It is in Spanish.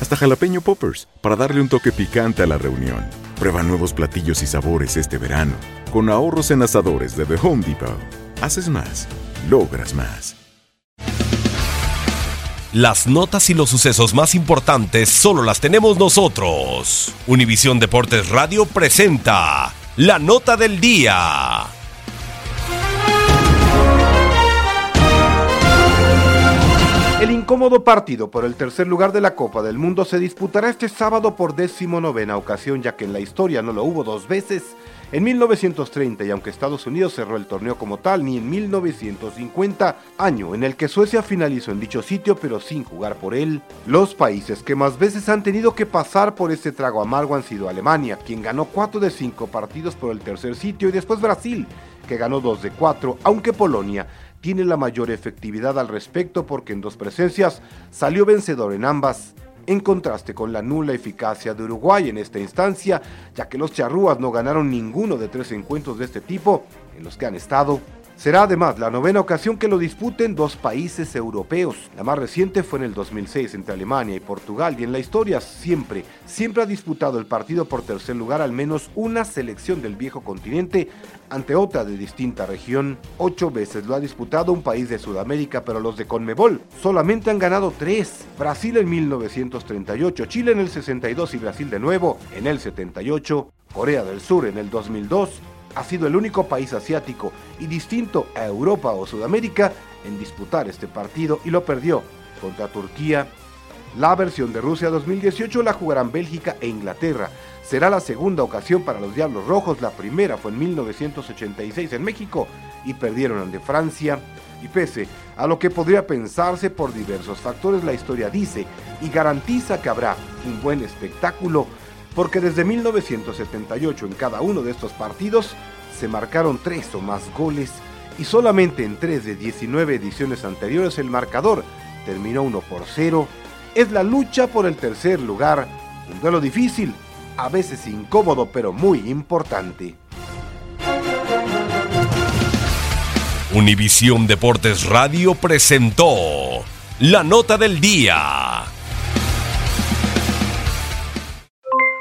hasta jalapeño poppers, para darle un toque picante a la reunión. Prueba nuevos platillos y sabores este verano, con ahorros en asadores de The Home Depot. Haces más, logras más. Las notas y los sucesos más importantes solo las tenemos nosotros. Univisión Deportes Radio presenta la nota del día. Incómodo partido por el tercer lugar de la Copa del Mundo se disputará este sábado por novena ocasión, ya que en la historia no lo hubo dos veces. En 1930, y aunque Estados Unidos cerró el torneo como tal, ni en 1950, año en el que Suecia finalizó en dicho sitio pero sin jugar por él. Los países que más veces han tenido que pasar por este trago amargo han sido Alemania, quien ganó 4 de 5 partidos por el tercer sitio, y después Brasil, que ganó 2 de 4, aunque Polonia tiene la mayor efectividad al respecto porque en dos presencias salió vencedor en ambas, en contraste con la nula eficacia de Uruguay en esta instancia, ya que los charrúas no ganaron ninguno de tres encuentros de este tipo en los que han estado. Será además la novena ocasión que lo disputen dos países europeos. La más reciente fue en el 2006 entre Alemania y Portugal y en la historia siempre, siempre ha disputado el partido por tercer lugar al menos una selección del viejo continente ante otra de distinta región. Ocho veces lo ha disputado un país de Sudamérica, pero los de Conmebol solamente han ganado tres. Brasil en 1938, Chile en el 62 y Brasil de nuevo en el 78, Corea del Sur en el 2002 ha sido el único país asiático y distinto a Europa o Sudamérica en disputar este partido y lo perdió contra Turquía. La versión de Rusia 2018 la jugarán Bélgica e Inglaterra. Será la segunda ocasión para los Diablos Rojos, la primera fue en 1986 en México y perdieron ante Francia. Y pese a lo que podría pensarse por diversos factores, la historia dice y garantiza que habrá un buen espectáculo porque desde 1978 en cada uno de estos partidos se marcaron tres o más goles y solamente en tres de 19 ediciones anteriores el marcador terminó 1 por 0. Es la lucha por el tercer lugar, un duelo difícil, a veces incómodo pero muy importante. Univisión Deportes Radio presentó la nota del día.